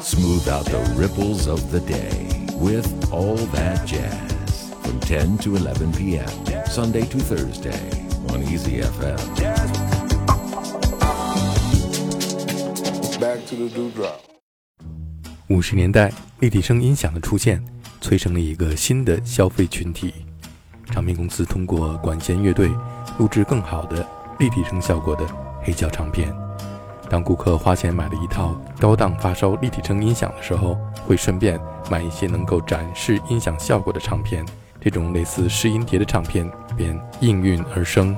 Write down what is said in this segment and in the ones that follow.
Smooth out the ripples of the day with All That Jazz from 10 to 11 p.m. Sunday to Thursday on Easy FM. Back to the dewdrop. 五十年代，立体声音响的出现，催生了一个新的消费群体。唱片公司通过管弦乐队录制更好的立体声效果的黑胶唱片。当顾客花钱买了一套高档发烧立体声音响的时候，会顺便买一些能够展示音响效果的唱片。这种类似试音碟的唱片便应运而生。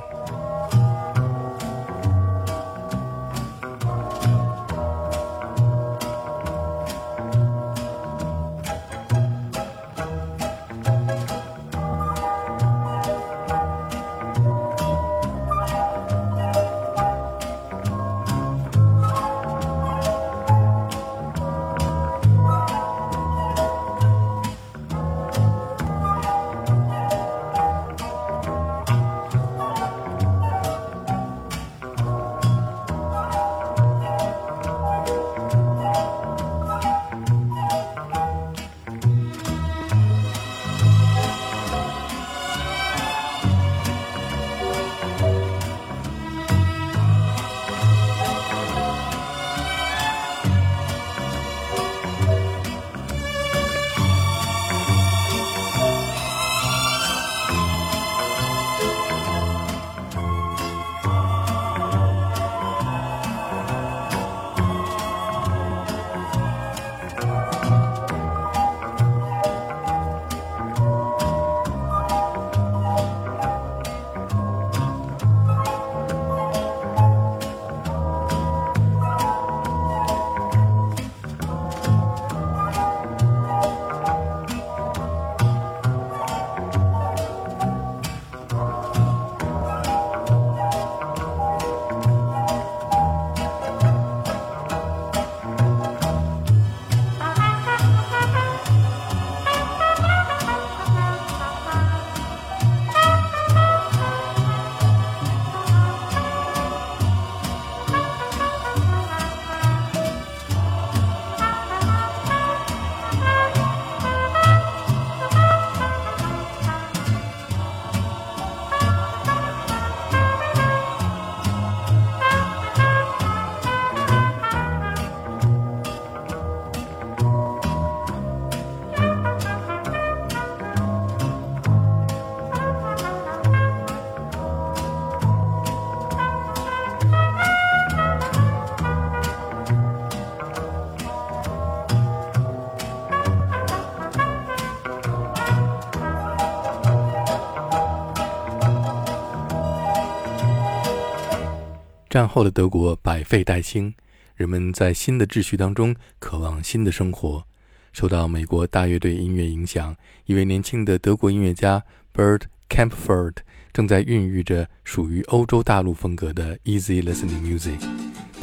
战后的德国百废待兴，人们在新的秩序当中渴望新的生活。受到美国大乐队音乐影响，一位年轻的德国音乐家 Bert Kaempfert 正在孕育着属于欧洲大陆风格的 Easy Listening Music。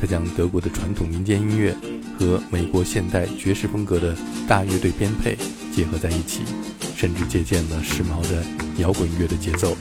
他将德国的传统民间音乐和美国现代爵士风格的大乐队编配结合在一起，甚至借鉴了时髦的摇滚乐的节奏。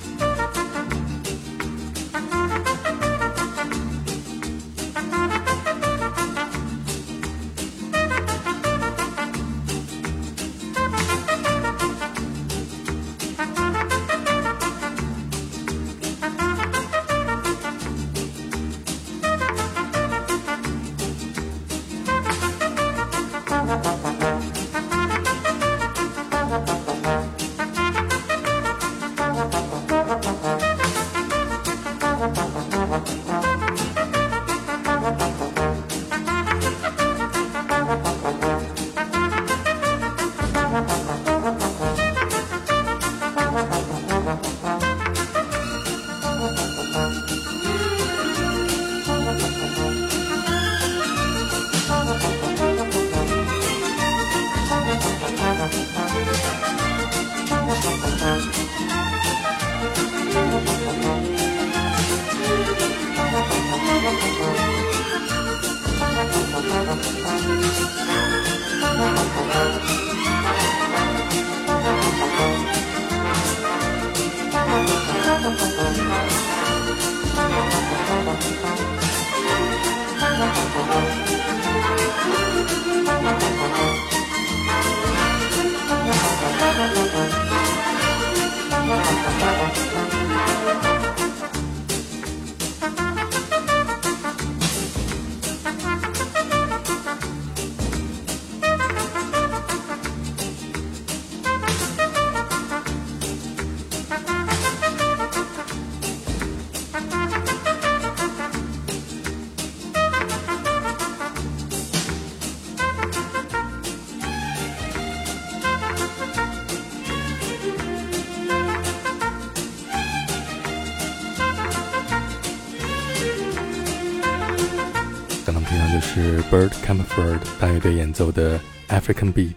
Bert Camperford 大乐队演奏的 African Beat。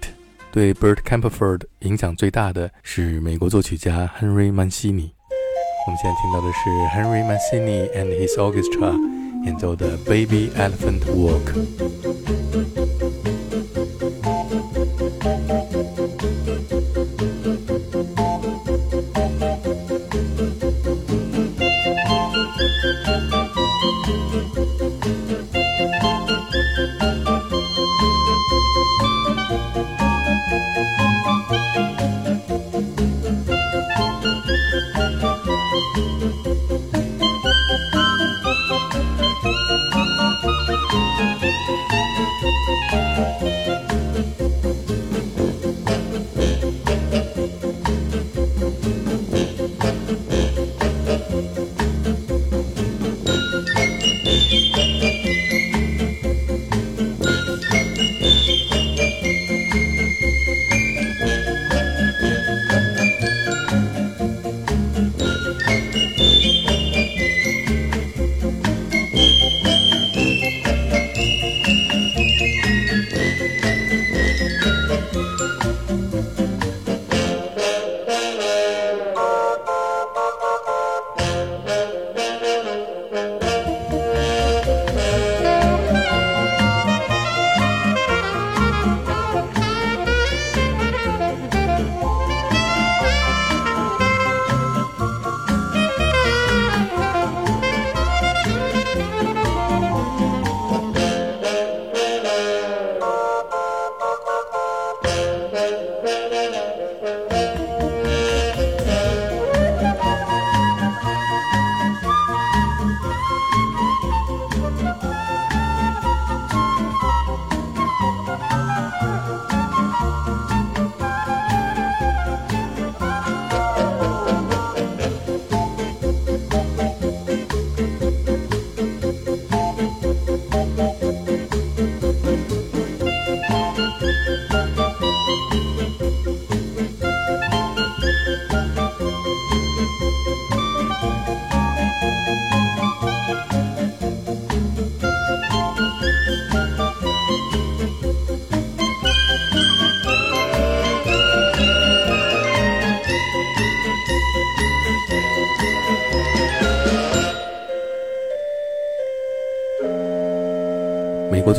对 Bert Camperford 影响最大的是美国作曲家 Henry Mancini。我们现在听到的是 Henry Mancini and his orchestra 演奏的 Baby Elephant Walk。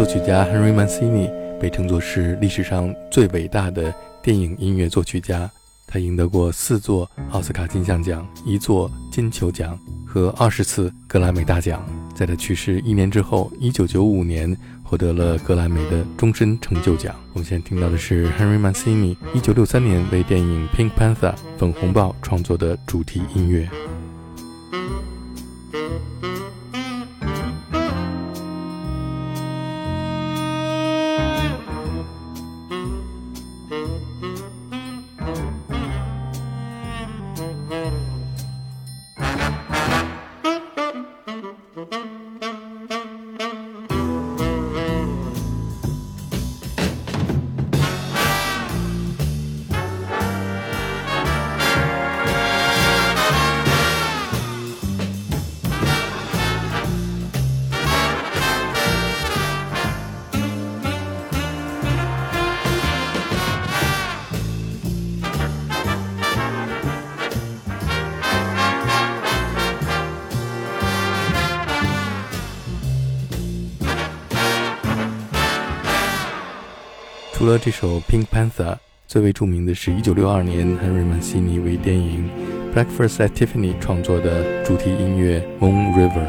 作曲家 Henry Mancini 被称作是历史上最伟大的电影音乐作曲家。他赢得过四座奥斯卡金像奖、一座金球奖和二十次格莱美大奖。在他去世一年之后一九九五年获得了格莱美的终身成就奖。我们现在听到的是 Henry Mancini 一九六三年为电影《Pink Panther》粉红豹创作的主题音乐。除了这首《Pink Panther》，最为著名的是1962年 Henry Mancini 为电影《Breakfast at Tiffany》创作的主题音乐《Moon River》。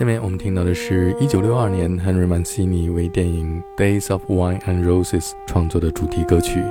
下面我们听到的是1962年 Henry Mancini 为电影《Days of Wine and Roses》创作的主题歌曲。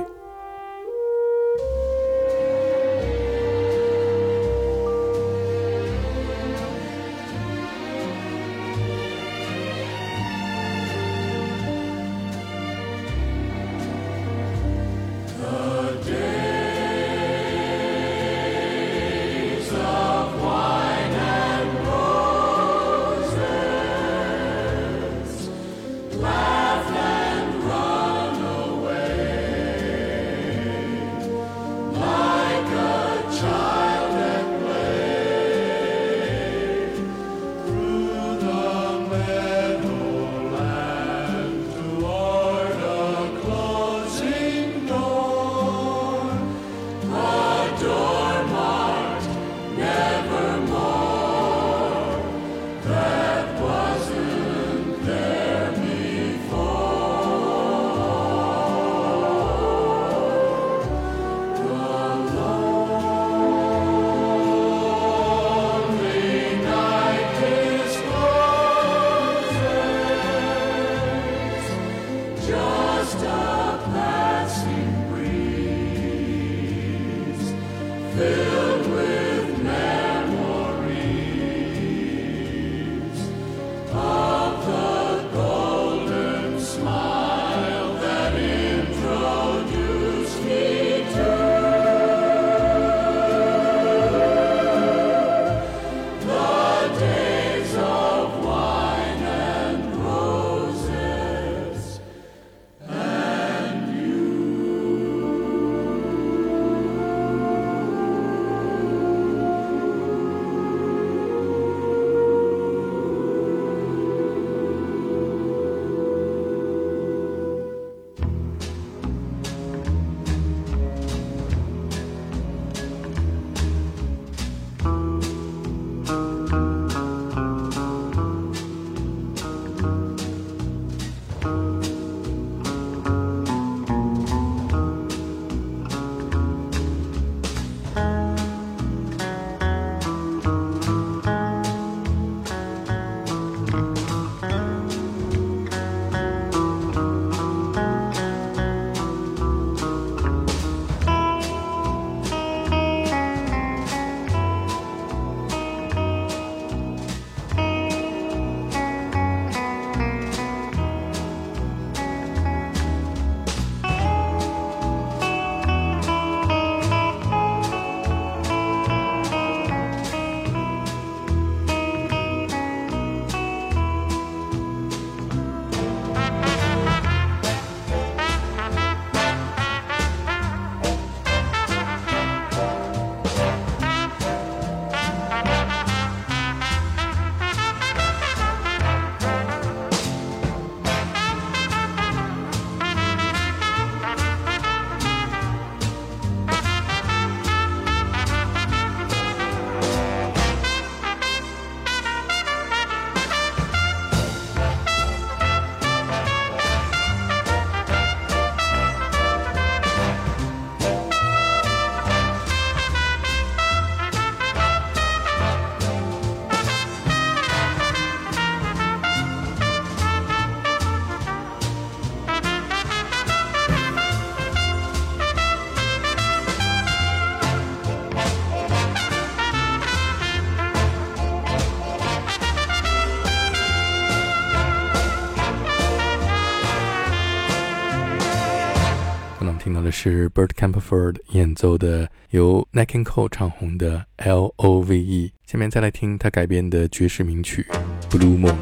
是 Bert Camperford 演奏的由 n a k a n Cole 唱红的 L O V E。下面再来听他改编的爵士名曲《Blue Moon》。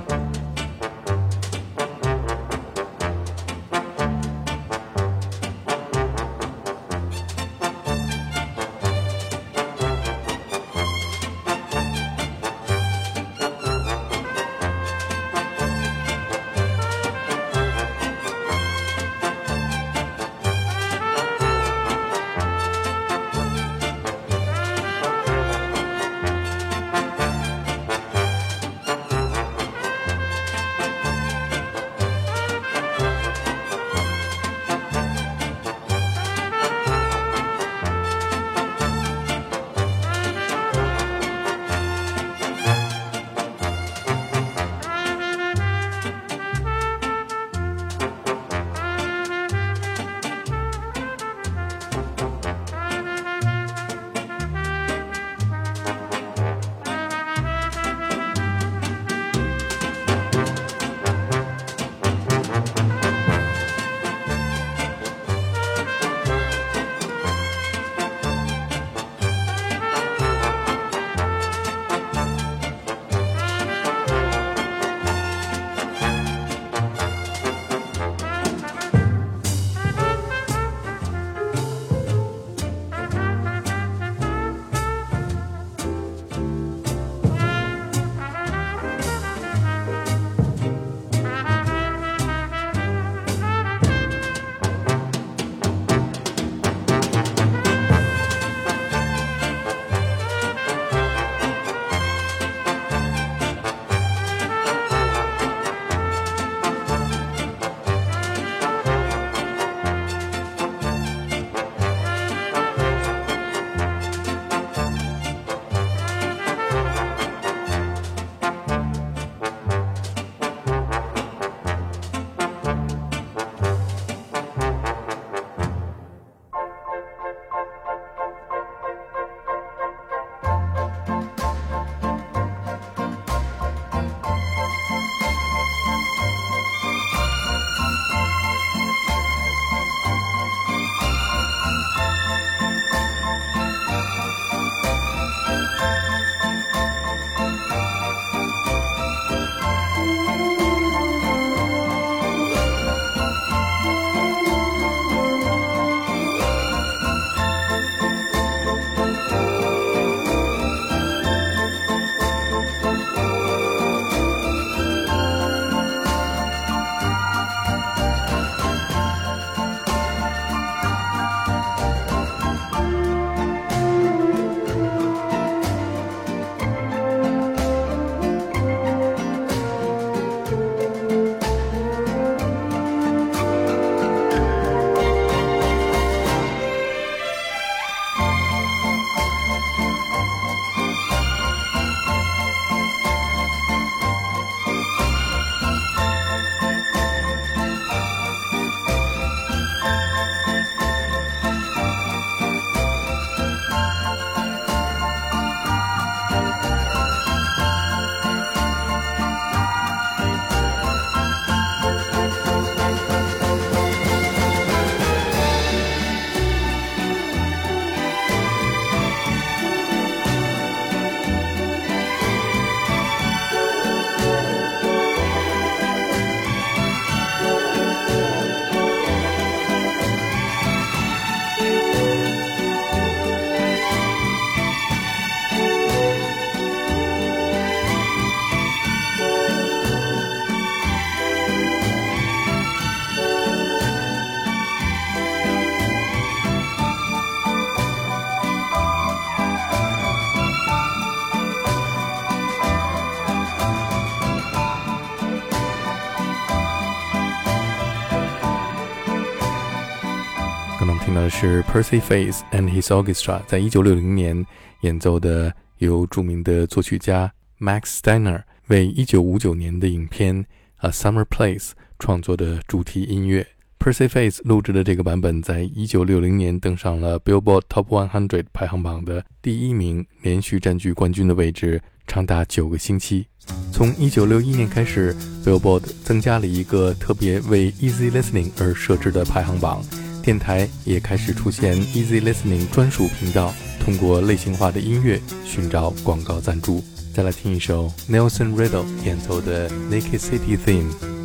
是 Percy Faith and His Orchestra 在一九六零年演奏的，由著名的作曲家 Max Steiner 为一九五九年的影片《A Summer Place》创作的主题音乐。Percy Faith 录制的这个版本，在一九六零年登上了 Billboard Top 100排行榜的第一名，连续占据冠军的位置长达九个星期。从一九六一年开始，Billboard 增加了一个特别为 Easy Listening 而设置的排行榜。电台也开始出现 Easy Listening 专属频道，通过类型化的音乐寻找广告赞助。再来听一首 Nelson Riddle 演奏的 Naked City Theme。